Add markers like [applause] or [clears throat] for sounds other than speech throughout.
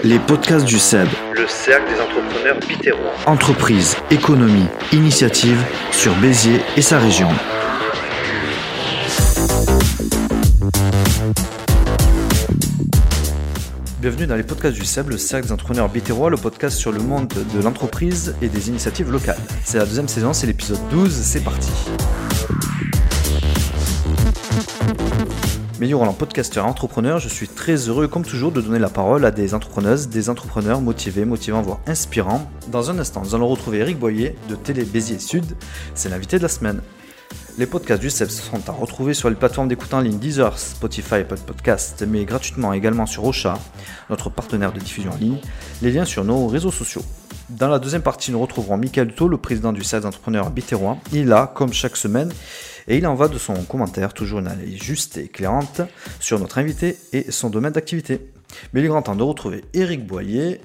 Les podcasts du CEB. Le cercle des entrepreneurs bitérois. Entreprise, économie, initiative sur Béziers et sa région. Bienvenue dans les podcasts du CEB, le cercle des entrepreneurs bitérois, le podcast sur le monde de l'entreprise et des initiatives locales. C'est la deuxième saison, c'est l'épisode 12, c'est parti. Mélior Roland, podcasteur entrepreneur, je suis très heureux, comme toujours, de donner la parole à des entrepreneuses, des entrepreneurs motivés, motivants, voire inspirants. Dans un instant, nous allons retrouver Eric Boyer de Télé Béziers Sud, c'est l'invité de la semaine. Les podcasts du CEP sont à retrouver sur les plateformes d'écoute en ligne Deezer, Spotify, Apple Podcast, mais gratuitement également sur Ocha, notre partenaire de diffusion en ligne, les liens sur nos réseaux sociaux. Dans la deuxième partie, nous retrouverons Michael Duto, le président du CEP d'entrepreneurs bitérois. Il a, comme chaque semaine, et il en va de son commentaire, toujours une analyse juste et éclairante, sur notre invité et son domaine d'activité. Mais il est grand temps de retrouver Eric Boyer.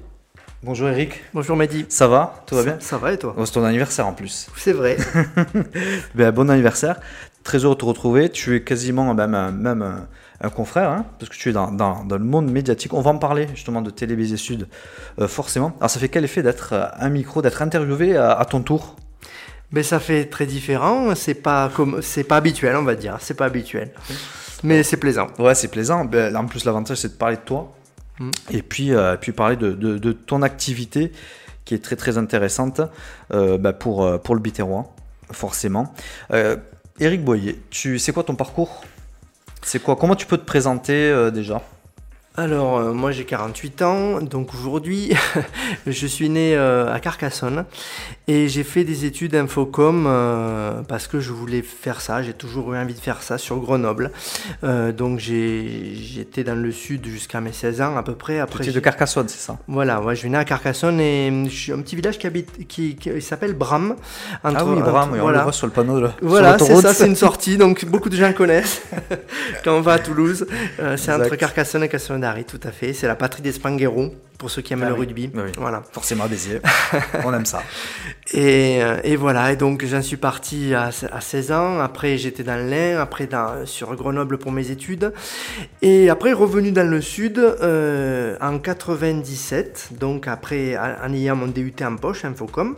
Bonjour Eric. Bonjour Mehdi. Ça va? Tout va bien? Ça va et toi? Oh, C'est ton anniversaire en plus. C'est vrai. [laughs] [laughs] ben, bon anniversaire. Très heureux de te retrouver. Tu es quasiment même, un, même un, confrère, hein, parce que tu es dans, dans, dans, le monde médiatique. On va en parler justement de Télévisée Sud, euh, forcément. Alors ça fait quel effet d'être à un micro, d'être interviewé à, à ton tour? Mais ça fait très différent, c'est pas comme c'est pas habituel, on va dire, c'est pas habituel. Mais c'est plaisant. Ouais, c'est plaisant. Ben, en plus, l'avantage, c'est de parler de toi. Mm. Et puis, euh, puis parler de, de, de, ton activité qui est très très intéressante euh, ben pour, pour le Biterrois, forcément. Euh, Eric Boyer, tu, c'est quoi ton parcours? C'est quoi Comment tu peux te présenter euh, déjà? Alors, euh, moi j'ai 48 ans, donc aujourd'hui [laughs] je suis né euh, à Carcassonne et j'ai fait des études infocom euh, parce que je voulais faire ça, j'ai toujours eu envie de faire ça sur Grenoble. Euh, donc j'étais dans le sud jusqu'à mes 16 ans à peu près. Après, tu es de Carcassonne, c'est ça? Voilà, ouais, je suis né à Carcassonne et je suis un petit village qui habite, qui, qui s'appelle Bram. Entre, ah oui, Bram, entre, voilà. on le voit sur le panneau là. Voilà, c'est ça, c'est une sortie, donc beaucoup de gens connaissent [laughs] quand on va à Toulouse. c'est entre Carcassonne et Cassonne tout à fait. C'est la patrie des Spanghero, pour ceux qui aiment ah le oui. rugby. Oui. Voilà. Forcément à Béziers. On aime ça. [laughs] Et, et, voilà, et donc j'en suis parti à, à, 16 ans. Après, j'étais dans l'Ain, après dans, sur Grenoble pour mes études. Et après, revenu dans le sud euh, en 97, donc après en ayant mon DUT en poche, Infocom.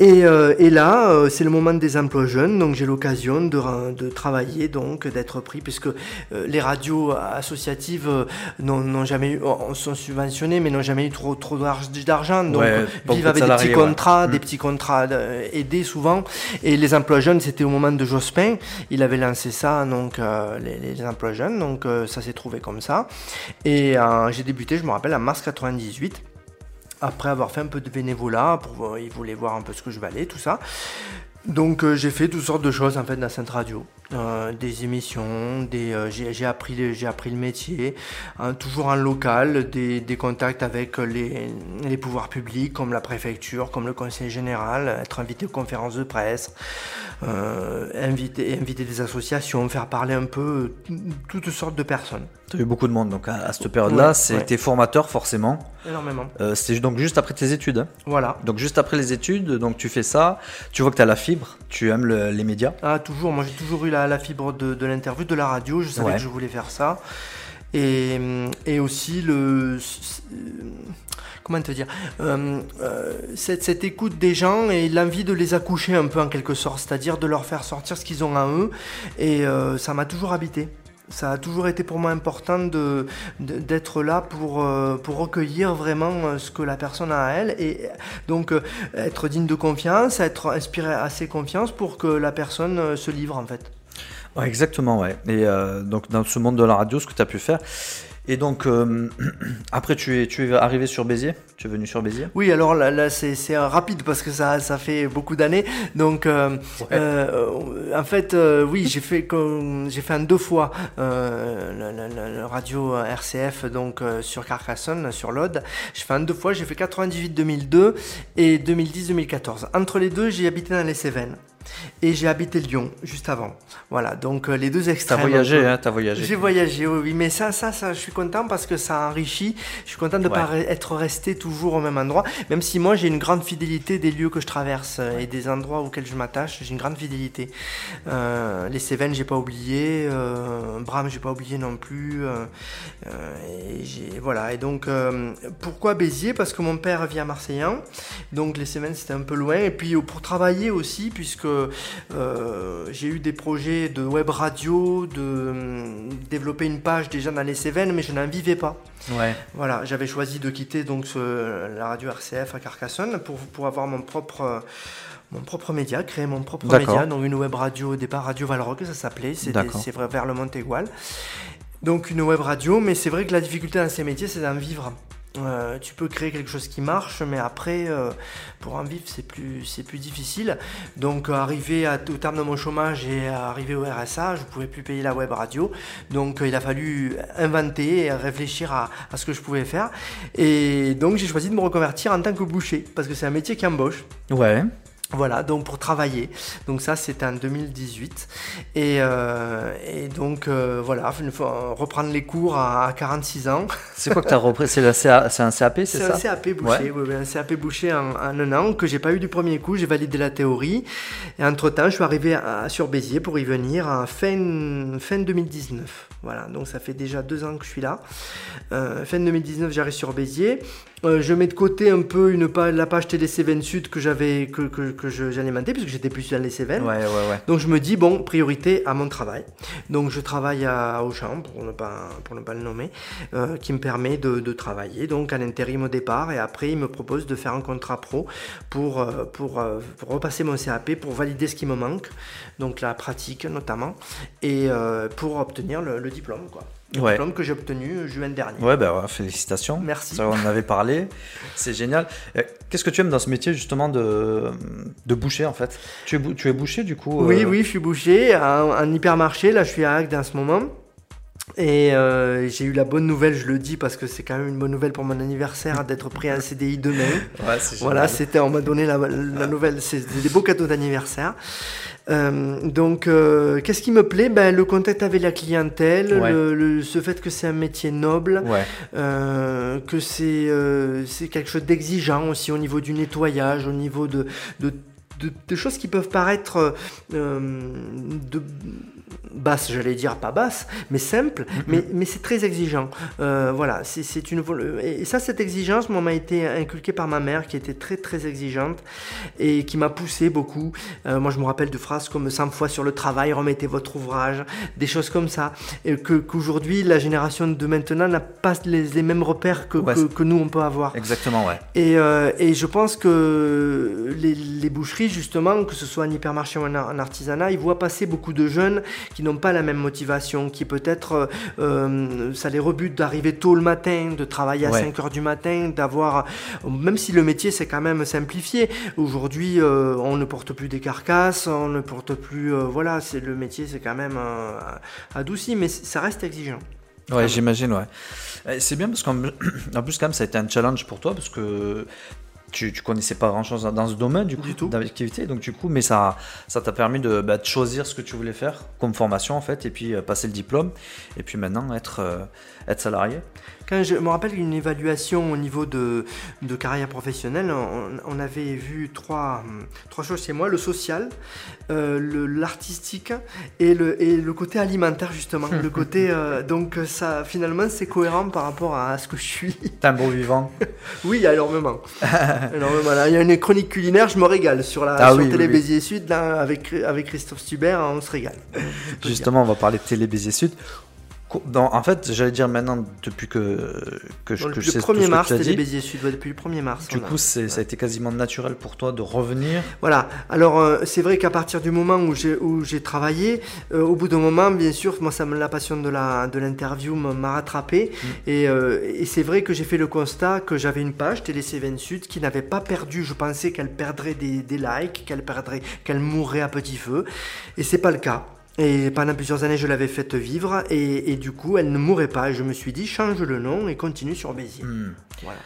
Et, euh, et, là, euh, c'est le moment des emplois jeunes, donc j'ai l'occasion de, de, travailler, donc d'être pris, puisque euh, les radios associatives euh, n'ont jamais eu, sont subventionnées, mais n'ont jamais eu trop, trop d'argent, donc ouais, vivent avec des petits contrats, ouais. des petits contrats aidés souvent. Et les emplois jeunes, c'était au moment de Jospin, il avait lancé ça, donc les, les, emplois jeunes, donc ça s'est trouvé comme ça. Et j'ai débuté, je me rappelle, en mars 98 après avoir fait un peu de bénévolat, pour, ils voulaient voir un peu ce que je valais, tout ça. Donc euh, j'ai fait toutes sortes de choses en fait dans cette radio, euh, des émissions, des, euh, j'ai appris appris le métier, hein, toujours en local, des, des contacts avec les, les, pouvoirs publics comme la préfecture, comme le conseil général, être invité aux conférences de presse, euh, inviter inviter des associations, faire parler un peu toutes sortes de personnes. Tu as eu beaucoup de monde donc à, à cette période-là, ouais, c'était ouais. formateur forcément. Énormément. C'était donc juste après tes études. Hein voilà. Donc juste après les études, donc tu fais ça, tu vois que tu as la fibre, tu aimes le, les médias Ah, toujours. Moi, j'ai toujours eu la, la fibre de, de l'interview, de la radio. Je savais ouais. que je voulais faire ça. Et, et aussi le. Comment te dire euh, euh, cette, cette, écoute des gens et l'envie de les accoucher un peu en quelque sorte, c'est-à-dire de leur faire sortir ce qu'ils ont en eux. Et euh, ça m'a toujours habité ça a toujours été pour moi important de, d'être là pour, euh, pour recueillir vraiment euh, ce que la personne a à elle et donc euh, être digne de confiance, être inspiré assez confiance pour que la personne se livre en fait. Exactement, ouais. Et donc dans ce monde de la radio, ce que tu as pu faire, et donc, euh, [clears throat] après, tu es, tu es arrivé sur Béziers? Tu es venu sur Béziers? Oui, alors là, là c'est rapide parce que ça, ça fait beaucoup d'années. Donc, euh, ouais. euh, en fait, oui, j'ai fait, j'ai fait en deux fois le, radio RCF donc, sur Carcassonne, sur l'Aude. J'ai fait en deux fois, j'ai fait 98-2002 et 2010-2014. Entre les deux, j'ai habité dans les Cévennes. Et j'ai habité Lyon juste avant. Voilà, donc euh, les deux T'as extrêmes. voyagé, hein, t'as voyagé. J'ai voyagé, oui, mais ça, ça, ça, je suis content parce que ça enrichit. Je suis content de ne pas Ouais. être resté toujours au même endroit, même si moi j'ai une grande fidélité des lieux que je traverse euh, et des endroits auxquels je m'attache. J'ai une grande fidélité. Euh, les Cévennes, j'ai pas oublié. Euh, Bram, j'ai pas oublié non plus. Euh, et j'ai- voilà. Et donc, pourquoi Béziers? Parce que mon père vit à Marseillan, donc les Cévennes c'était un peu loin. Et puis pour travailler aussi, puisque j'ai eu des projets de web radio, de euh, développer une page déjà dans les Cévennes, mais je n'en vivais pas. Ouais. Voilà, j'avais choisi de quitter donc ce- la radio RCF à Carcassonne pour, pour avoir mon propre, euh, mon propre média, créer mon propre média, donc une web radio, au départ Radio Valrock ça s'appelait, c'est vrai vers le Montégoal. Donc une web radio, mais c'est vrai que la difficulté dans ces métiers, c'est d'en vivre. Euh, tu peux créer quelque chose qui marche, mais après, euh, pour en vivre, c'est plus, c'est plus difficile. Donc, arrivé au terme de mon chômage et arrivé au RSA, je ne pouvais plus payer la web radio. Donc, euh, il a fallu inventer et réfléchir à, à ce que je pouvais faire. Et donc, j'ai choisi de me reconvertir en tant que boucher, parce que c'est un métier qui embauche. Ouais. Voilà, donc pour travailler. Donc ça, c'était en 2018. Et, euh, et donc, euh, voilà, reprendre les cours à, à 46 ans. C'est quoi que t'as repris? C'est c'est un CAP, c'est C'est ça? un CAP boucher, oui, oui, un CAP boucher en, en un an que j'ai pas eu du premier coup. J'ai validé la théorie. Et entre-temps, je suis arrivé à, sur Béziers pour y venir en fin, fin 2019. Voilà, donc ça fait déjà deux ans que je suis là. Euh, fin 2019, j'arrive sur Béziers. Euh, je mets de côté un peu une pa- la page Cévennes Sud que j'avais que, que, que j'alimentais puisque j'étais plus dans les Cévennes. Ouais, ouais, ouais. Donc je me dis, bon, priorité à mon travail. Donc je travaille à Auchan, pour ne pas, pour ne pas le nommer, euh, qui me permet de, de travailler, donc en intérim au départ, et après il me propose de faire un contrat pro pour, euh, pour, euh, pour repasser mon CAP, pour valider ce qui me manque, donc la pratique notamment, et euh, pour obtenir le, le diplôme, quoi. Le Ouais. diplôme que j'ai obtenu euh, juin dernier. Ouais, bah ouais, félicitations. Merci. Ça, on en avait parlé. C'est génial. Euh, Qu'est-ce que tu aimes dans ce métier, justement, de, de boucher, en fait? Tu es, tu es boucher, du coup Oui, euh, oui, je suis boucher en, en hypermarché. Là, je suis à Agde en ce moment. Et euh, j'ai eu la bonne nouvelle, je le dis parce que c'est quand même une bonne nouvelle pour mon anniversaire d'être pris en CDI demain. [laughs] Ouais, Voilà, c'était, on m'a donné la, la nouvelle, c'est des beaux cadeaux d'anniversaire. Euh, donc, euh, qu'est-ce qui me plaît? Ben, Le contact avec la clientèle, Ouais. le, le- ce fait que c'est un métier noble, Ouais, euh, que c'est quelque chose d'exigeant aussi au niveau du nettoyage, au niveau de, de, de- de choses qui peuvent paraître de basses, j'allais dire pas basses, mais simples, mais, mais c'est très exigeant. Euh, voilà, c'est- une et ça, cette exigence, moi, m'a été inculquée par ma mère, qui était très très exigeante et qui m'a poussé beaucoup. Euh, moi, je me rappelle de phrases comme 100 fois sur le travail, remettez votre ouvrage, des choses comme ça, et que qu'aujourd'hui la génération de maintenant n'a pas les, les mêmes repères que, Ouais, que, nous on peut avoir. exactement, ouais. Et, euh, et je pense que les, les boucheries, justement, que ce soit en hypermarché ou en, en artisanat, ils voient passer beaucoup de jeunes qui n'ont pas la même motivation, qui peut-être, euh, euh, ça les rebute d'arriver tôt le matin, de travailler à Ouais. 5 heures du matin, d'avoir, même si le métier c'est quand même simplifié, aujourd'hui euh, on ne porte plus des carcasses, on ne porte plus, euh, voilà, c'est le métier c'est quand même adouci, mais ça reste exigeant. Ouais, j'imagine, ouais. C'est bien parce qu'en en plus, quand même, ça a été un challenge pour toi parce que tu, tu connaissais pas grand chose dans ce domaine du coup d'activité, donc du coup, mais ça ça t'a permis de, bah, de choisir ce que tu voulais faire comme formation en fait, et puis euh, passer le diplôme, et puis maintenant être euh, être salarié. Quand je me rappelle une évaluation au niveau de, de carrière professionnelle, on, on avait vu trois, trois choses chez moi, le social, euh, l'artistique et le, et le côté alimentaire justement. le [laughs] côté, euh, donc ça finalement c'est cohérent par rapport à ce que je suis. T'es un beau vivant. [laughs] oui, énormément. [laughs] énormément. Là, il y a une chronique culinaire, je me régale sur la Ah sur oui, Télé oui, oui. Béziers Sud, là, avec, avec Christophe Stuber, on se régale. Justement, on va parler de Télé Béziers Sud. Dans- en fait, j'allais dire maintenant depuis que que je, que je le sais tout 1er ce que mars, dit. Béziers Sud, ouais, depuis le 1er mars. Du a- coup, ça a été quasiment naturel pour toi de revenir. Voilà. Alors euh, c'est vrai qu'à partir du moment où j'ai travaillé, euh, au bout d'un moment, bien sûr, moi ça me la passion de la de l'interview m'a- rattrapé et, euh, et c'est vrai que j'ai fait le constat que j'avais une page Télé Cévennes Sud qui n'avait pas perdu. Je pensais qu'elle perdrait des, des likes, qu'elle perdrait, qu'elle mourrait à petit feu, et c'est pas le cas. Et pendant plusieurs années, je l'avais faite vivre et, et du coup, elle ne mourrait pas. Et je me suis dit, change le nom et continue sur Béziers. Hmm. Voilà.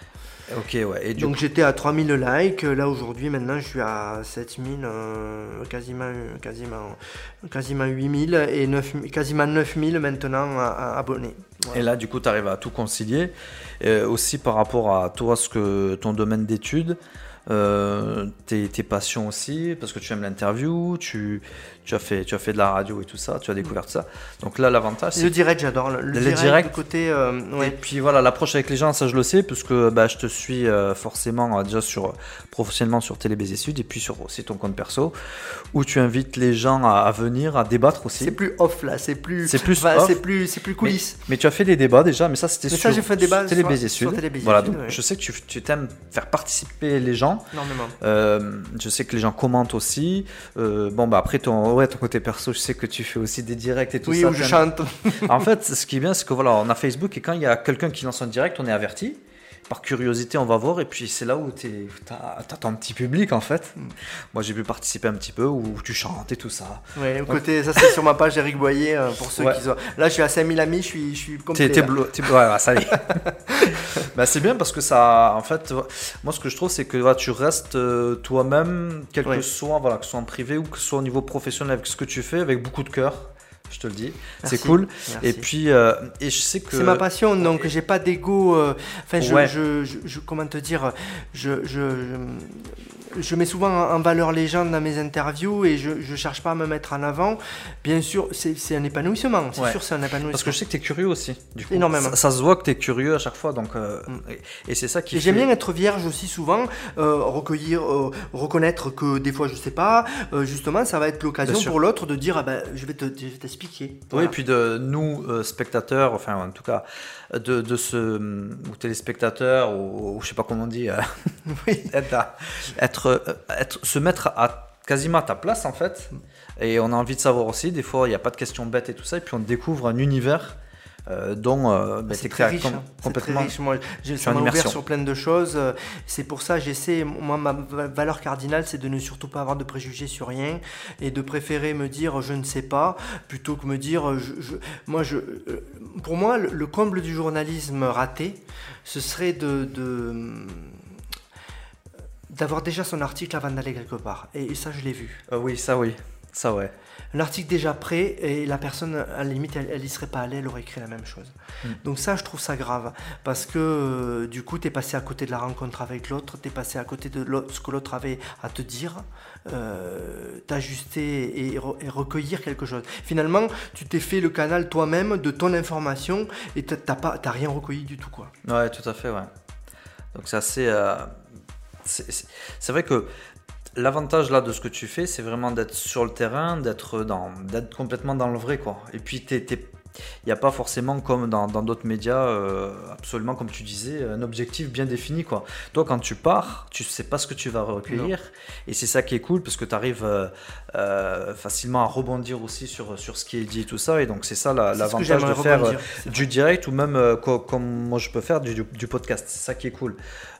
Ok, ouais. Et Donc coup, j'étais à 3000 likes, là aujourd'hui maintenant je suis à 7000, euh, quasiment, quasiment, quasiment 8000 et 9000 quasiment 9000 maintenant abonnés. Voilà. et là, du coup, tu arrives à tout concilier. Aussi par rapport à toi, ce que ton domaine d'études, euh, tes, tes passions aussi, parce que tu aimes l'interview, tu, tu, as fait, tu as fait de la radio et tout ça, tu as découvert ça. Donc là, l'avantage, Le c'est direct j'adore, le, le Le direct, direct. le côté... euh, Et puis voilà, l'approche avec les gens, ça je le sais, puisque bah, je te suis euh, forcément euh, déjà sur, professionnellement sur Télé Baiser Sud et puis sur aussi ton compte perso, où tu invites les gens à, à venir, à débattre aussi. C'est plus off là, c'est plus... C'est plus c'est plus, c'est plus coulisses. Mais tu as fait des débats déjà, mais ça c'était sur, ça, j'ai fait des débats sur Télé sur- Baiser sur Sud. Télé Baiser voilà, Sud, donc ouais. je sais que tu, tu t'aimes faire participer les gens. Énormément. Je sais que les gens commentent aussi. Bon, bah après ton, ouais, ton côté perso, je sais que tu fais aussi des directs et tout Oui, ça. où je chante. [laughs] en fait, ce qui est bien, c'est que voilà, on a Facebook et quand il y a quelqu'un qui lance un direct, on est averti. Par curiosité, on va voir et puis c'est là où tu as, ton petit public en fait. Mm. Moi, j'ai pu participer un petit peu où tu chantes et tout ça. Ouais, au côté, ça c'est sur ma page Eric Boyer euh, pour ceux Ouais. qui sont. Là, je suis à 5000 amis, je suis, je suis complet. T'es blo- ouais, ouais, ça y est. [laughs] bah, c'est bien parce que ça, en fait, moi ce que je trouve, c'est que voilà, tu restes euh, toi-même, quel Ouais. que soit, voilà, que ce soit en privé ou que ce soit au niveau professionnel avec ce que tu fais, avec beaucoup de cœur. Je te le dis, c'est cool. Merci. Et puis, euh, et je sais que C'est ma passion, donc j'ai pas d'ego. euh, Enfin, je, Ouais. je, je, je- comment te dire, je, je, je, mets souvent en valeur les gens dans mes interviews et je, je cherche pas à me mettre en avant. Bien sûr, c'est un épanouissement. C'est Ouais. sûr, c'est un épanouissement. Parce que je sais que tu es curieux aussi. Du coup. Énormément. Ça, ça se voit que tu es curieux à chaque fois. Donc, euh, Mm. et, et c'est ça qui Et j'aime fait- bien être vierge aussi souvent, euh, recueillir, euh, reconnaître que des fois je sais pas. justement, ça va être l'occasion pour l'autre de dire ah ben, je vais te- t'expliquer. Oui, et puis de nous, spectateurs, enfin en tout cas, de, de ce, ou téléspectateurs, ou, ou je sais pas comment on dit, [laughs] Oui. [laughs] être, euh, être- se mettre à quasiment à ta place en fait. Et on a envie de savoir aussi, des fois il n'y a pas de questions bêtes et tout ça, et puis on découvre un univers euh, dont euh, bah, C'est t'es très com- hein. c'est très complètement. riche. Moi, je, ça m'a ouvert sur plein de choses. C'est pour ça j'essaie. Moi, ma va- valeur cardinale, c'est de ne surtout pas avoir de préjugés sur rien et de préférer me dire je ne sais pas plutôt que me dire je, je- moi je. Pour moi, le, le comble du journalisme raté, ce serait de. de d'avoir déjà son article avant d'aller quelque part. Et, ça, je l'ai vu. Euh, oui, ça oui, ça ouais. Un article déjà prêt et la personne, à la limite, elle, elle y serait pas allée, elle aurait écrit la même chose. Mm. Donc ça, je trouve ça grave parce que euh, du coup, tu es passé à côté de la rencontre avec l'autre, tu es passé à côté de ce que l'autre avait à te dire, euh, t'ajuster et, re- et recueillir quelque chose. Finalement, tu t'es fait le canal toi-même de ton information et t'as rien recueilli du tout quoi. Ouais, tout à fait, ouais. Donc c'est assez. euh, c'est- vrai que l'avantage là de ce que tu fais, c'est vraiment d'être sur le terrain, d'être dans, d'être complètement dans le vrai, quoi. Et puis t'es- il n'y a pas forcément comme dans d'autres médias, euh, absolument comme tu disais, un objectif bien défini, quoi. Toi, quand tu pars, tu sais pas ce que tu vas recueillir, et c'est ça qui est cool parce que tu arrives facilement à rebondir aussi sur sur ce qui est dit et tout ça, et donc c'est ça la- l'avantage j'aimerais de faire rebondir, euh, du direct ou même euh, co- comme moi je peux faire du, podcast. C'est ça qui est cool.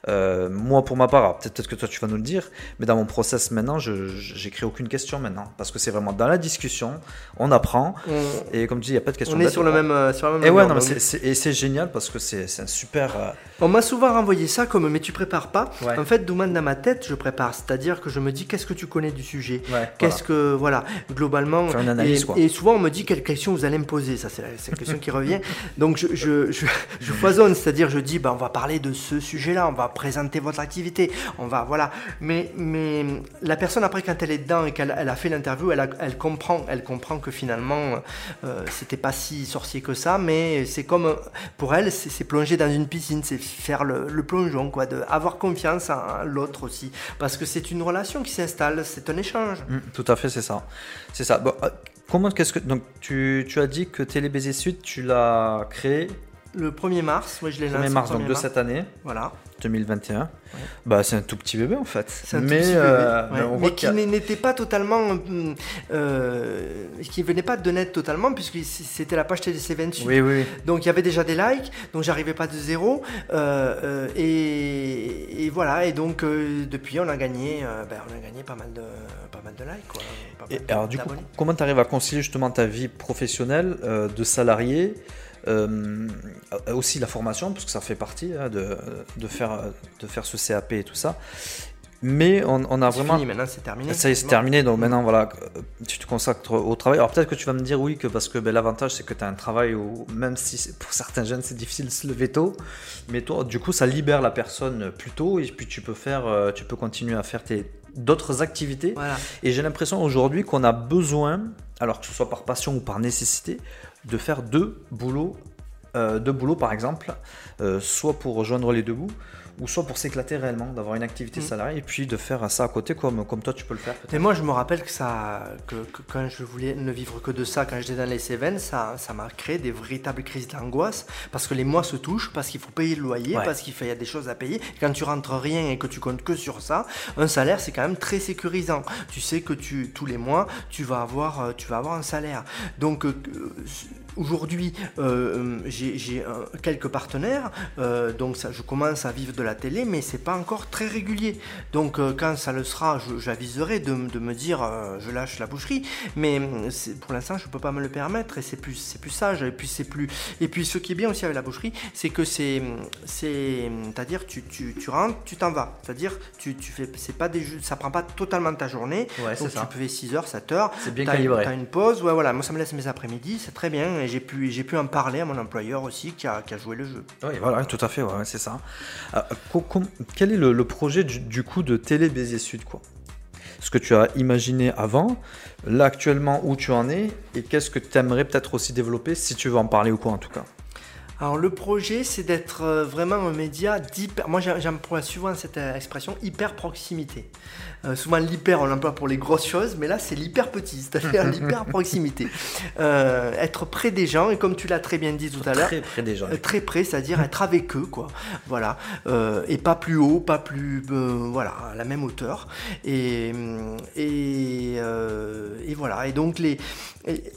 Euh, moi pour ma part, peut-être que toi tu vas nous le dire, mais dans mon process maintenant, je je- j'écris aucune question maintenant parce que c'est vraiment dans la discussion, on apprend On, et comme tu dis, il n'y a pas de question. on est bête. sur le même, euh, sur la même Et ouais, longueur non, mais d'onde. c'est- génial parce que c'est un super. euh, On m'a souvent renvoyé ça comme mais tu prépares pas. Ouais. En fait, Douman dans ma tête, je prépare. C'est-à-dire que je me dis qu'est-ce que tu connais du sujet? Ouais, Qu'est-ce que voilà globalement Faire une analyse, et, quoi. et souvent on me dit quelle question vous allez me poser? Ça c'est la, question qui revient donc je, je, je, je foisonne c'est-à-dire je dis bah, on va parler de ce sujet-là on va présenter votre activité on va voilà mais mais la personne après quand elle est dedans et qu'elle elle a fait l'interview elle comprend elle comprend que finalement euh, c'était pas si sorcier que ça mais c'est comme pour elle c'est plonger dans une piscine c'est faire le, plongeon quoi de avoir confiance en l'autre aussi parce que c'est une relation qui s'installe c'est un échange Mm, tout à fait, c'est ça. C'est ça. Bon, euh, comment qu'est-ce que donc tu, as dit que Télé Sud, tu l'as créé Le 1er mars, moi je l'ai le lancé 1er le mars donc 1er de cette année Voilà. 2021. Bah c'est un tout petit bébé en fait. C'est un tout mais petit bébé, euh, ouais. mais qui n'était pas totalement. hum, euh, qui venait pas de net totalement, puisque c'était la page TDC 28. Oui, oui, oui. Donc il y avait déjà des likes, donc j'arrivais pas de zéro. euh, euh, et, et voilà, et donc euh, depuis on a gagné, euh, ben, on a gagné pas mal de, pas mal de likes. Quoi, pas Et de- alors du coup, comment tu arrives à concilier justement ta vie professionnelle euh, de salarié Euh, aussi la formation, parce que ça fait partie hein, de, de, faire, de faire ce CAP et tout ça. Mais on, on a vraiment. Fini, maintenant c'est terminé. Ça y est, c'est terminé. Donc maintenant, voilà, tu te consacres au travail. Alors peut-être que tu vas me dire oui, que parce que ben, l'avantage c'est que tu as un travail où, même si pour certains jeunes c'est difficile de se lever tôt, mais toi, du coup, ça libère la personne plus tôt et puis tu peux faire, euh, tu peux continuer à faire tes d'autres activités. Voilà. Et j'ai l'impression aujourd'hui qu'on a besoin, alors que ce soit par passion ou par nécessité, de faire deux boulots, euh, deux boulots par exemple, euh, soit pour rejoindre les deux bouts, ou soit pour s'éclater réellement, d'avoir une activité Mm. salariée et puis de faire ça à côté comme, comme toi tu peux le faire. Et moi, je me rappelle que ça, que, que quand je voulais ne vivre que de ça, quand j'étais dans les Cévennes, ça, ça m'a créé des véritables crises d'angoisse parce que les mois se touchent, parce qu'il faut payer le loyer, Ouais. parce qu'il y a des choses à payer. Quand tu rentres rien et que tu comptes que sur ça, un salaire c'est quand même très sécurisant. Tu sais que tu tous les mois tu vas avoir, euh, tu vas avoir un salaire. Donc euh, aujourd'hui, euh, j'ai euh, quelques partenaires, euh, donc ça, je commence à vivre de la télé, mais c'est pas encore très régulier. Donc euh, quand ça le sera, j'aviserai de, me dire euh, je lâche la boucherie, mais c'est- pour l'instant je peux pas me le permettre et c'est plus c'est plus sage et puis c'est plus et puis ce qui est bien aussi avec la boucherie, c'est que c'est c'est c'est-à-dire tu, tu, tu rentres, tu t'en vas, c'est-à-dire tu, tu fais c'est pas des jeux- ça prend pas totalement ta journée. Ouais, c'est donc ça. tu fais 6 heures, 7 heures. C'est bien T'as- calibré. T'as une pause, ouais, voilà. Moi, ça me laisse mes après-midi, c'est très bien. Et j'ai pu, j'ai pu en parler à mon employeur aussi qui a, qui a joué le jeu. Oui, voilà, tout à fait, ouais, c'est ça. Euh, quel est le, projet du, coup de Télé Béziers Sud quoi? Ce que tu as imaginé avant, là actuellement où tu en es, et qu'est-ce que tu aimerais peut-être aussi développer si tu veux en parler ou quoi en tout cas? Alors, le projet, c'est d'être euh, vraiment un média d'hyper. Moi, j'emploie souvent cette euh, expression hyper proximité. Euh, souvent, l'hyper, on l'emploie pour les grosses choses, mais là, c'est l'hyper petit, c'est-à-dire [laughs] l'hyper proximité. Euh, être près des gens, et comme tu l'as très bien dit tout à l'heure, Très près des gens. Euh, très près, c'est-à-dire être avec eux, quoi. Voilà, et pas plus haut, pas plus, voilà, à la même hauteur. Et hum, et, et voilà. Et donc les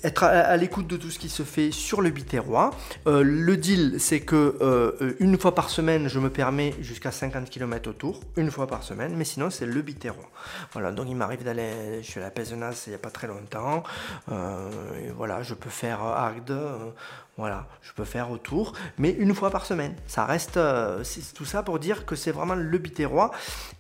être à, à l'écoute de tout ce qui se fait sur le Biterrois. Le deal, c'est que une fois par semaine, je me permets jusqu'à 50 km autour, une fois par semaine, mais sinon c'est le Biterrois. Voilà, donc il m'arrive d'aller, je suis à la Pézenas il n'y a pas très longtemps. Euh, voilà, je peux faire Agde. euh, voilà, je peux faire autour, mais une fois par semaine. Ça reste, euh, tout ça pour dire que c'est vraiment le Biterrois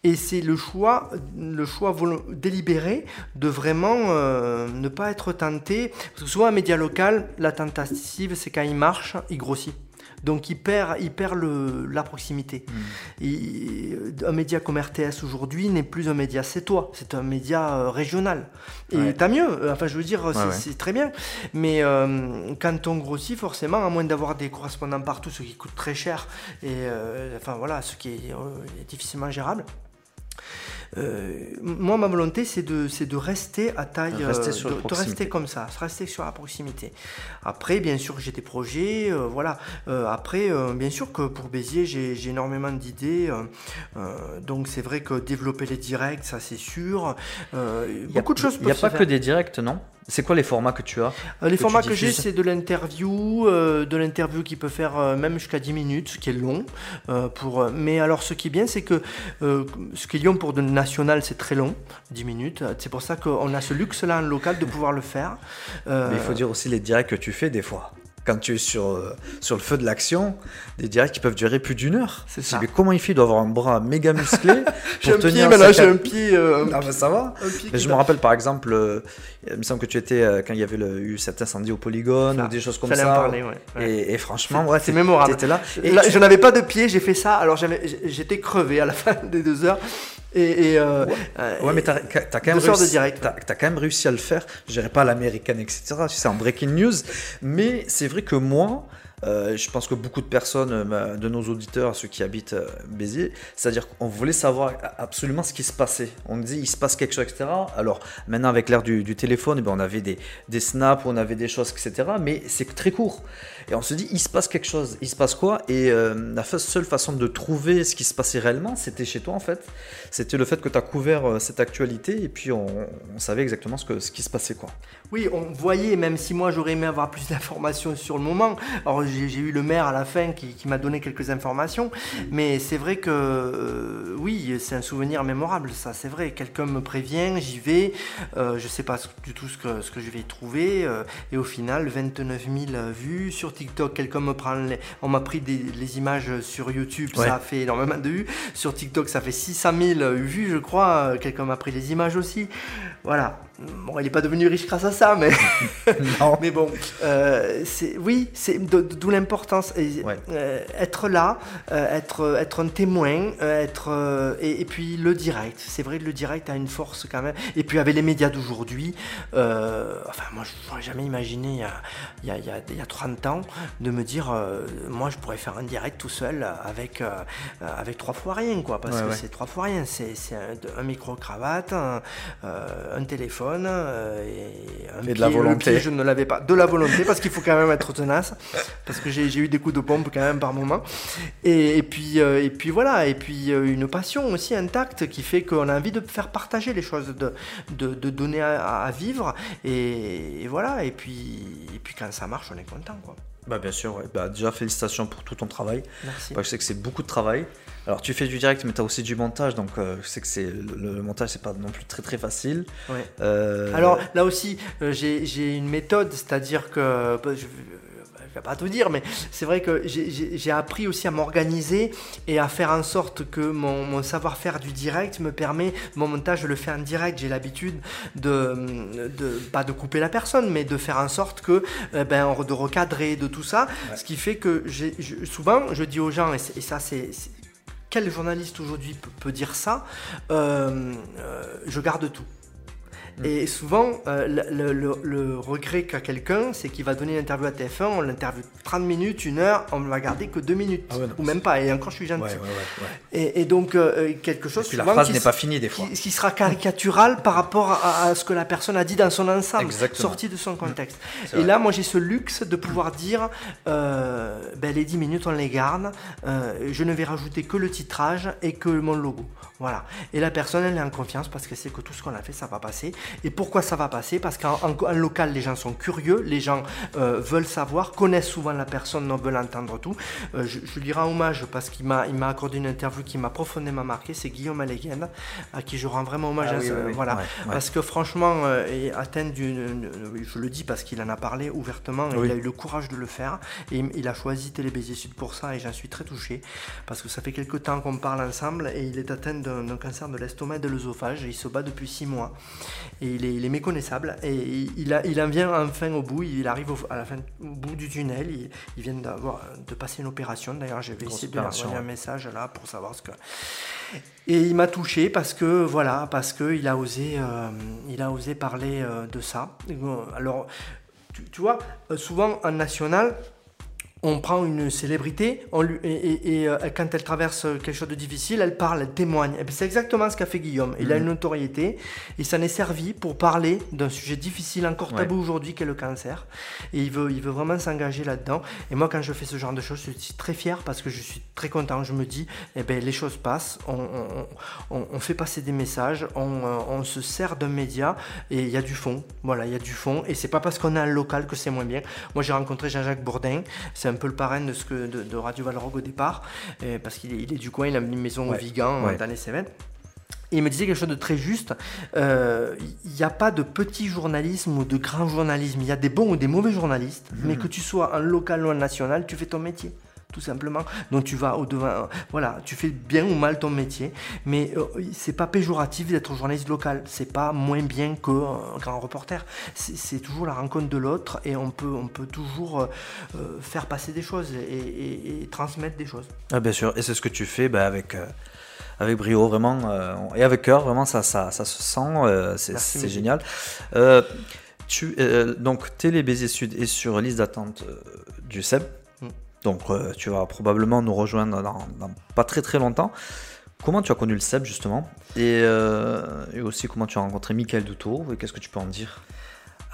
et c'est le choix, le choix délibéré de vraiment euh, ne pas être tenté. Parce que souvent un média local, la tentative, c'est quand il marche, il grossit. Donc il perd, il perd le, la proximité. Euh, un média comme RTS aujourd'hui n'est plus un média, c'est toi, c'est un média euh, régional. Et Ouais. tant mieux, euh, enfin je veux dire, c'est ouais. très bien. Mais euh, quand on grossit, forcément, à moins d'avoir des correspondants partout, ce qui coûte très cher, et euh, enfin voilà, ce qui est, euh, est difficilement gérable. Euh, moi, ma volonté, c'est de, c'est de rester à taille, Rester euh, sur de, rester comme ça, rester sur la proximité. Après, bien sûr, j'ai des projets, euh, voilà. Euh, après, bien sûr que pour Béziers, j'ai énormément d'idées. donc, c'est vrai que développer les directs, ça c'est sûr. A- beaucoup de choses Il n'y a pas que des directs, non? C'est quoi les formats que tu as Euh, les que formats que j'ai, c'est de l'interview, euh, de l'interview qui peut faire euh, même jusqu'à 10 minutes, ce qui est long. pour, mais alors, ce qui est bien, c'est que ce qui est pour de national, c'est très long, 10 minutes. C'est pour ça qu'on a ce luxe-là en local de pouvoir le faire. Euh, [laughs] Mais il faut dire aussi les directs que tu fais des fois. Quand tu es sur, euh, sur le feu de l'action, des directs qui peuvent durer plus d'une heure. C'est ça. Mais comment il fait Il doit avoir un bras méga musclé [laughs] j'ai un pour pied, tenir maintenant, sa j'ai un pied. euh, Ah ça va. Mais je me rappelle par exemple, euh, il me semble que tu étais euh, quand il y avait le- eu cet incendie au polygone Ça. ou des choses comme Fallait en ça. parler, ouais, ouais. Et, et franchement, C'est- ouais, c'est mémorable. T'étais là. Et Là, tu- Je n'avais pas de pied, j'ai fait ça, alors j'étais crevé à la [laughs] fin des deux heures. Et, et, euh, euh, Ouais, mais t'as as quand même de réussi, t'as quand même réussi à le faire. Je dirais pas à l'américaine, etc. Sais, en breaking news. Mais c'est vrai que moi, euh, je pense que beaucoup de personnes, euh, de nos auditeurs, ceux qui habitent euh, Béziers, c'est-à-dire qu'on voulait savoir absolument ce qui se passait. On dit il se passe quelque chose, etc. Alors maintenant avec l'ère du, téléphone, eh ben, on avait des, snaps, on avait des choses, etc. Mais c'est très court. Et on se dit il se passe quelque chose. Il se passe quoi? Et la seule façon de trouver ce qui se passait réellement, c'était chez toi en fait. C'était le fait que tu as couvert cette actualité et puis on, savait exactement ce, que, ce qui se passait quoi. Oui, on voyait, même si moi j'aurais aimé avoir plus d'informations sur le moment. J'ai eu le maire à la fin qui, m'a donné quelques informations, mais c'est vrai que euh, oui, c'est un souvenir mémorable, ça, c'est vrai. Quelqu'un me prévient, j'y vais, euh, je sais pas du tout ce que, ce que je vais y trouver, euh, et au final, 29 000 vues sur TikTok. Quelqu'un me prend, on m'a pris des, les images sur YouTube, ça a fait énormément de vues. Sur TikTok, ça fait 600 000 vues, je crois. Quelqu'un m'a pris les images aussi. Voilà. Bon, il n'est pas devenu riche grâce à ça, mais, [laughs] [laughs] mais bon, euh, c'est oui, c'est d'où l'importance. Euh, être là, euh, être, être un témoin, être et, puis le direct. C'est vrai, le direct a une force quand même. Et puis avec les médias d'aujourd'hui, enfin moi je n'aurais jamais imaginé il y, a, il, y a, il y a 30 ans de me dire, moi je pourrais faire un direct tout seul avec avec trois fois rien quoi, parce que c'est trois fois rien. C'est un, un micro cravate, un, un téléphone euh, et, de la volonté. je ne l'avais pas. De la volonté, parce qu'il faut quand même être tenace, parce que j'ai eu des coups de pompe quand même par moment. Et, puis, euh, et puis voilà, et puis euh, une passion aussi intacte qui fait qu'on a envie de faire partager les choses, de, de, donner à, vivre. Et, voilà, et puis, et puis quand ça marche, on est content. Quoi. Bah bien sûr, bah, déjà félicitations pour tout ton travail. Merci. je sais que c'est beaucoup de travail. Alors tu fais du direct, mais tu as aussi du montage, donc euh, je sais que c'est le, montage, c'est pas non plus très très facile. Euh, Alors là aussi, euh, j'ai une méthode, c'est-à-dire que bah, je, vais pas tout dire, mais c'est vrai que j'ai appris aussi à m'organiser et à faire en sorte que mon, savoir-faire du direct me permet, mon montage, je le fais en direct. J'ai l'habitude de, de, pas de couper la personne, mais de faire en sorte que, ben, de recadrer, de tout ça. Ce qui fait que souvent, je dis aux gens, et ça c'est quel journaliste aujourd'hui peut, dire ça? Euh, euh, Je garde tout. Et souvent, euh, le, regret qu'a quelqu'un, c'est qu'il va donner une interview à TF1, on l'interviewe 30 minutes, une heure, on ne va garder que deux minutes, ah ou même pas, et encore je suis gentil. et, donc, euh, quelque chose... la phrase n'est pas finie des fois. Qui, sera caricatural par rapport à, ce que la personne a dit dans son ensemble, sorti de son contexte. Mm. Et là, moi j'ai ce luxe de pouvoir dire, euh, ben, les 10 minutes, on les garde, je ne vais rajouter que le titrage et que mon logo. Voilà. Et la personne, elle est en confiance parce qu'elle sait que tout ce qu'on a fait, ça va passer. Et pourquoi ça va passer? Parce qu'en local, les gens sont curieux, les gens euh, veulent savoir, connaissent souvent la personne, non veulent entendre tout. Euh, je, lui rends hommage parce qu'il m'a, il m'a accordé une interview qui m'a profondément marqué. C'est Guillaume Alleguen, à qui je rends vraiment hommage. Ah voilà. Parce que franchement, euh, atteint d'une, je le dis parce qu'il en a parlé ouvertement, il a eu le courage de le faire. Et il a choisi Télé Sud pour ça et j'en suis très touché. Parce que ça fait quelques temps qu'on parle ensemble et il est atteint d'un cancer de l'estomac et de l'œsophage il se bat depuis six mois. Et il est, méconnaissable et il, a, il en vient enfin au bout, il arrive au, à la fin, au bout du tunnel, il, vient d'avoir, de passer une opération, d'ailleurs je vais essayer de lui envoyer un message là pour savoir ce que... Et il m'a touché parce que voilà, parce qu'il a osé, euh, il a osé parler euh, de ça. Alors, tu, tu vois, euh, souvent en national, on prend une célébrité on lui, et, euh, quand elle traverse quelque chose de difficile, elle parle, elle témoigne. Et c'est exactement ce qu'a fait Guillaume. Il a mhm. une notoriété et ça n'est servi pour parler d'un sujet difficile, encore tabou aujourd'hui, qu'est le cancer. Et il veut, il veut vraiment s'engager là-dedans. Et moi, quand je fais ce genre de choses, je suis très fier parce que je suis très content. Je me dis, eh ben, les choses passent, on, fait passer des messages, on, se sert d'un média et il y a du fond. Voilà, il y a du fond. Et c'est pas parce qu'on a un local que c'est moins bien. Moi, j'ai rencontré Jean-Jacques Bourdin. C'est un peu le parrain de, ce que, de, Radio Valrogue au départ, parce qu'il est, il est, du coin, il a une maison au Vigan dans les Cévennes. Et il me disait quelque chose de très juste. Euh, il n'y a pas de petit journalisme ou de grand journalisme. Il y a des bons ou des mauvais journalistes. Mhm. Mais que tu sois un local ou un national, tu fais ton métier tout simplement. Donc tu vas au devant, voilà, tu fais bien ou mal ton métier, mais euh, c'est pas péjoratif d'être journaliste local, c'est pas moins bien qu'un grand reporter. C'est toujours la rencontre de l'autre et on peut, on peut toujours euh, euh, faire passer des choses et, transmettre des choses. Ah, bien sûr, et c'est ce que tu fais bah, avec avec brio, vraiment, et avec cœur, vraiment, ça, ça, ça se sent, c'est génial. tu, donc, Télé Béziers Sud est sur liste d'attente du SEB. Donc euh, tu vas probablement nous rejoindre dans, pas très très longtemps. Comment tu as connu le SEB justement? Et, euh, aussi comment tu as rencontré Michael Douto Qu'est-ce que tu peux en dire?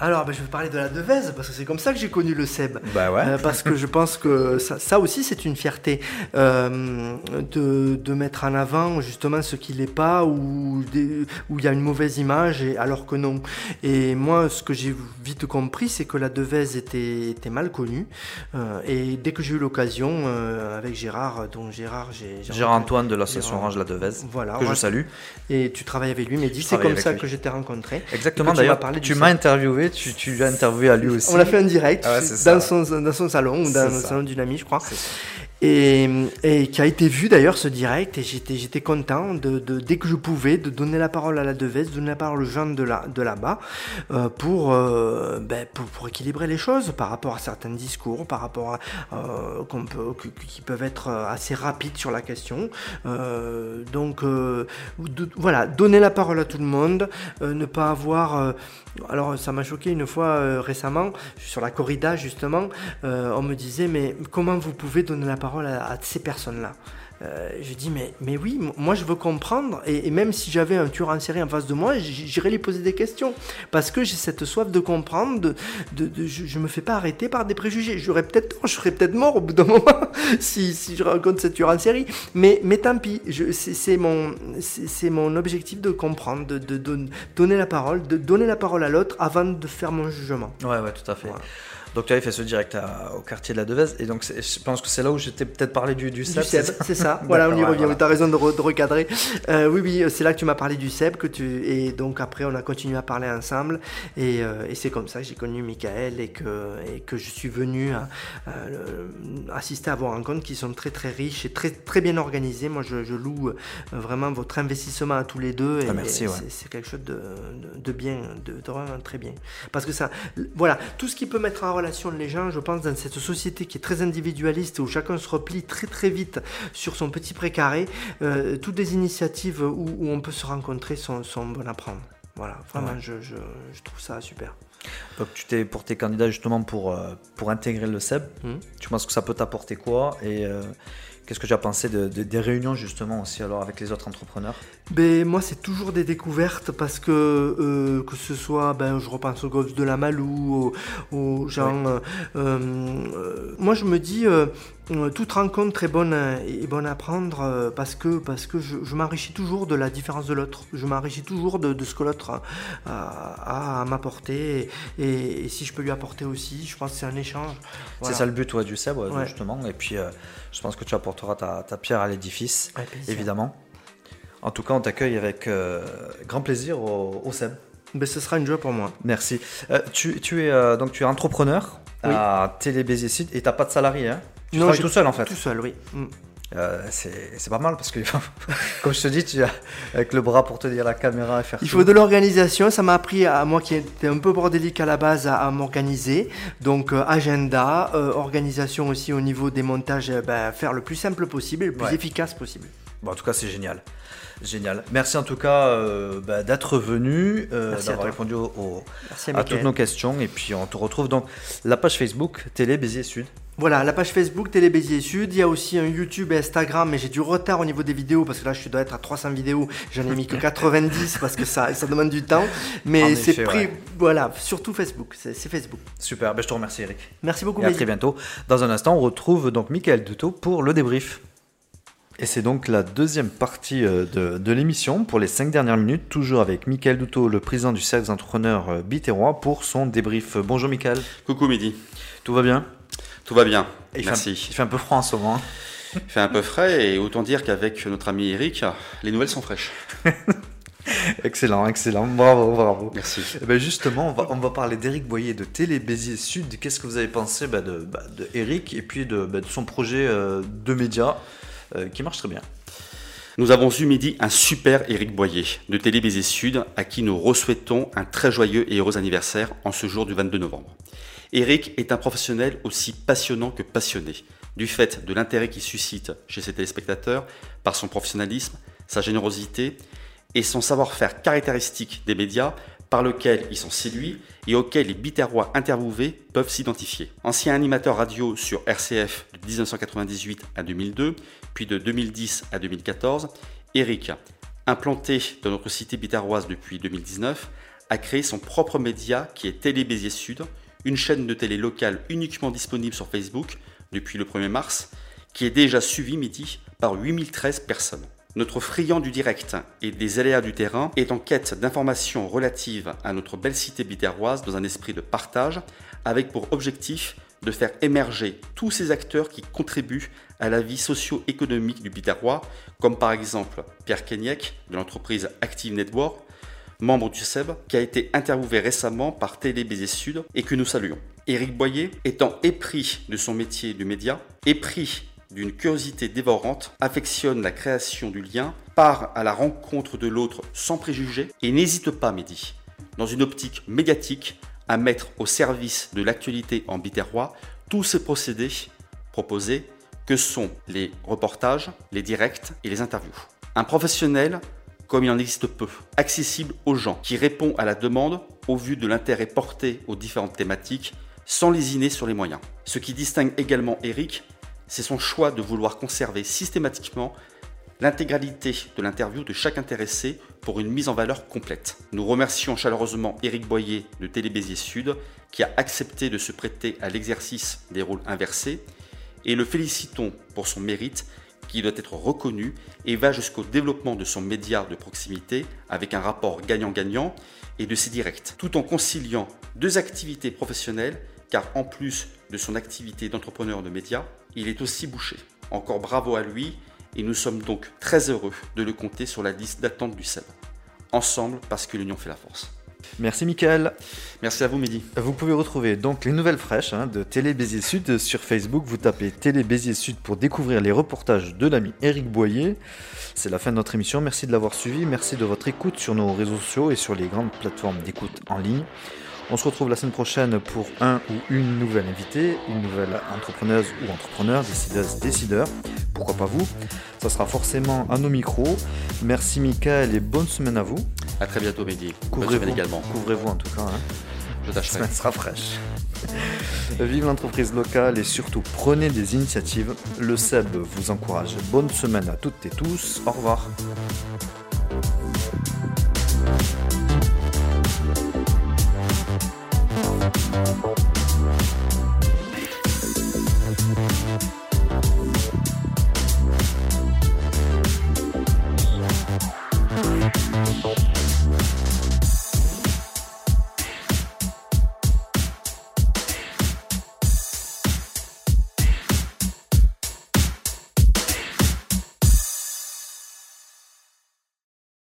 Alors, ben, je vais parler de la Devèze, parce que c'est comme ça que j'ai connu le Seb. Bah ouais. Euh, parce que je pense que ça, ça aussi, c'est une fierté euh, de, de mettre en avant justement ce qui n'est pas ou où il y a une mauvaise image, et, alors que non. Et moi, ce que j'ai vite compris, c'est que la Devèze était, était mal connue. Euh, et dès que j'ai eu l'occasion, avec Gérard, dont Gérard, j'ai. j'ai Gérard Antoine de l'association Orange La Devèze, Voilà, que je salue. Et tu travailles avec lui, mais c'est comme ça lui. que je t'ai rencontré. Exactement, d'ailleurs, tu m'as interviewé, tu, tu l'as interviewé à lui aussi. On l'a fait en direct, Ah ouais, dans, son, dans son salon, ou dans le salon du Nami, je crois. Et, qui a été vu d'ailleurs ce direct, et j'étais, content de, dès que je pouvais de donner la parole à la Devesse, de donner la parole aux gens de, là, de là-bas, euh, pour, euh, ben, pour, pour équilibrer les choses par rapport à certains discours, par rapport à, euh, qui- peuvent être assez rapides sur la question. Donc voilà, donner la parole à tout le monde, ne pas avoir... alors ça m'a choqué une fois récemment, sur la corrida justement, on me disait mais comment vous pouvez donner la parole à, à ces personnes-là Euh, je dis mais, mais oui, moi je veux comprendre et, et même si j'avais un tueur en série en face de moi, j'irais lui poser des questions parce que j'ai cette soif de comprendre, de, de, de- je, je me fais pas arrêter par des préjugés. J'aurais peut-être tort, je serais peut-être mort au bout d'un [laughs] moment si, si je rencontre cette tueur en série, mais, mais tant pis, c'est mon, c'est mon objectif de comprendre, de, de don- donner la parole, de donner la parole à l'autre avant de faire mon jugement. Ouais, ouais, tout à fait. Voilà. Donc tu avais fait ce direct à- au quartier de la Devèze, et donc je pense que c'est là où j'étais peut-être parlé du, du. Seb, c'est ça. [laughs] Voilà, on y revient. voilà. Tu as raison de, re- de recadrer. Euh, oui, oui, c'est là que tu m'as parlé du Seb. Que tu... Et donc après, on a continué à parler ensemble. Et, euh, et c'est comme ça que j'ai connu Michael et que, et que je suis venu à- euh, assister à vos rencontres qui sont très très riches et très, très bien organisées. Moi, je, je loue vraiment votre investissement à tous les deux. Et, Ah, merci, ouais. c'est- c'est quelque chose de, de, de bien, de, de vraiment très bien. Parce que ça, voilà, tout ce qui peut mettre en relation les gens, je pense, dans cette société qui est très individualiste, où chacun se replie très très vite sur son petit précaré, euh, toutes les initiatives où, où on peut se rencontrer sont, sont bonnes à prendre. Voilà, vraiment, Ouais. je, je, je trouve ça super. Donc tu t'es pour tes candidats justement pour, euh, pour intégrer le Seb. Mhm. Tu penses que ça peut t'apporter quoi? Et euh, qu'est-ce que tu as pensé de- de- des réunions justement aussi alors avec les autres entrepreneurs? Ben, moi, c'est toujours des découvertes parce que, euh, que ce soit, ben, je repense au golf de la Malou, aux, aux gens. euh, euh, moi, je me dis, toute rencontre est bonne, est bonne à prendre parce que, parce que je, je m'enrichis toujours de la différence de l'autre. Je m'enrichis toujours de, de ce que l'autre a, à m'apporter. Et, et si je peux lui apporter aussi, je pense que c'est un échange. Voilà. C'est ça le but ouais, du ouais, Ouais. justement. Et puis je pense que tu apporteras ta, ta pierre à l'édifice, évidemment. En tout cas, on t'accueille avec euh, grand plaisir au, au Seb. Ben, ce sera une joie pour moi. Merci. Euh, tu, tu es euh, donc tu es entrepreneur Oui. à Télé et t'as pas de salarié. Hein? Tu Non, travailles tout seul en fait. Tout seul, oui. Mm. Euh, c'est pas mal parce que [laughs] comme je te dis, tu as avec le bras pour tenir la caméra et faire. Il tout. faut de l'organisation. Ça m'a appris à moi qui était un peu bordélique à la base à, à m'organiser. Donc euh, agenda, euh, organisation aussi au niveau des montages, ben, faire le plus simple possible, et le plus Ouais. efficace possible. Bon, en tout cas, c'est génial. Génial. Merci en tout cas euh, bah, d'être venu, euh, d'avoir répondu au- à, à toutes nos questions. Et puis on te retrouve donc la page Facebook Télé Béziers Sud. Voilà, la page Facebook Télé Béziers Sud. Il y a aussi un YouTube et Instagram, mais j'ai du retard au niveau des vidéos parce que là, je dois être à 300 vidéos. J'en ai mis que [laughs] 90 parce que ça, ça demande du temps. Mais c'est pris. ouais. Voilà, surtout Facebook. C'est Facebook. Super. Ben, je te remercie, Eric. Merci beaucoup, Et à très bientôt. Dans un instant, on retrouve donc Michael Duto pour le débrief. Et c'est donc la deuxième partie euh, de, de l'émission pour les cinq dernières minutes, toujours avec Michael Duto, le président du cercle des entrepreneurs euh, Biterrois, pour son débrief. Bonjour Michael, Coucou Mehdi, tout va bien? Tout va bien, Et il fait un- merci. il fait un peu froid en ce moment. hein. Il fait un peu frais et autant dire qu'avec notre ami Eric, les nouvelles sont fraîches. [laughs] Excellent, excellent, bravo, bravo. Merci. Eh ben justement, on va, on va parler d'Éric Boyer de Télé Béziers Sud. Qu'est-ce que vous avez pensé de, bah, de Eric et puis de, bah, de son projet euh, de médias? Euh, qui marche très bien Nous avons eu midi un super Eric Boyer de Télé Sud à qui nous resouhaitons un très joyeux et heureux anniversaire en ce jour du 22 novembre. Eric est un professionnel aussi passionnant que passionné, du fait de l'intérêt qu'il suscite chez ses téléspectateurs par son professionnalisme, sa générosité et son savoir-faire caractéristique des médias par lequel ils sont séduits et auquel les biterrois interviewés peuvent s'identifier. Ancien animateur radio sur RCF de 1998 à 2002, puis de 2010 à 2014, Eric, implanté dans notre cité biterroise depuis 2019, a créé son propre média qui est Télé Béziers Sud, une chaîne de télé locale uniquement disponible sur Facebook depuis le 1er mars, qui est déjà suivie midi par 8013 personnes. Notre friand du direct et des aléas du terrain est en quête d'informations relatives à notre belle cité biterroise dans un esprit de partage, avec pour objectif de faire émerger tous ces acteurs qui contribuent à la vie socio-économique du Biterrois, comme par exemple Pierre Kenyek de l'entreprise Active Network, membre du SEB, qui a été interviewé récemment par Béziers Sud et que nous saluons. Éric Boyer, étant épris de son métier de média, épris d'une curiosité dévorante, affectionne la création du lien, part à la rencontre de l'autre sans préjugés et n'hésite pas, Mehdi, dans une optique médiatique, à mettre au service de l'actualité en biterrois tous ces procédés proposés que sont les reportages, les directs et les interviews. Un professionnel comme il en existe peu, accessible aux gens, qui répond à la demande au vu de l'intérêt porté aux différentes thématiques, sans lésiner sur les moyens. Ce qui distingue également Eric, c'est son choix de vouloir conserver systématiquement l'intégralité de l'interview de chaque intéressé pour une mise en valeur complète. Nous remercions chaleureusement Éric Boyer de Télébéziers Sud qui a accepté de se prêter à l'exercice des rôles inversés et le félicitons pour son mérite qui doit être reconnu et va jusqu'au développement de son média de proximité avec un rapport gagnant-gagnant et de ses directs, tout en conciliant deux activités professionnelles car en plus de son activité d'entrepreneur de médias, il est aussi bouché. Encore bravo à lui et nous sommes donc très heureux de le compter sur la liste d'attente du SEB. Ensemble parce que l'union fait la force. Merci Mickaël. Merci à vous Mehdi. Vous pouvez retrouver donc les nouvelles fraîches hein, de Télé Béziers Sud sur Facebook. Vous tapez Télé Béziers Sud pour découvrir les reportages de l'ami Eric Boyer. C'est la fin de notre émission. Merci de l'avoir suivi. Merci de votre écoute sur nos réseaux sociaux et sur les grandes plateformes d'écoute en ligne. On se retrouve la semaine prochaine pour un ou une nouvelle invitée, une nouvelle entrepreneuse ou entrepreneur, décideuse, décideur. Pourquoi pas vous? Ça sera forcément à nos micros. Merci Michael et bonne semaine à vous. À très bientôt Mehdi. Couvrez-vous également. Couvrez-vous en tout cas. Hein. Je tâcherai. La semaine sera fraîche. Vive l'entreprise locale et surtout prenez des initiatives. Le SEB vous encourage. Bonne semaine à toutes et tous. Au revoir.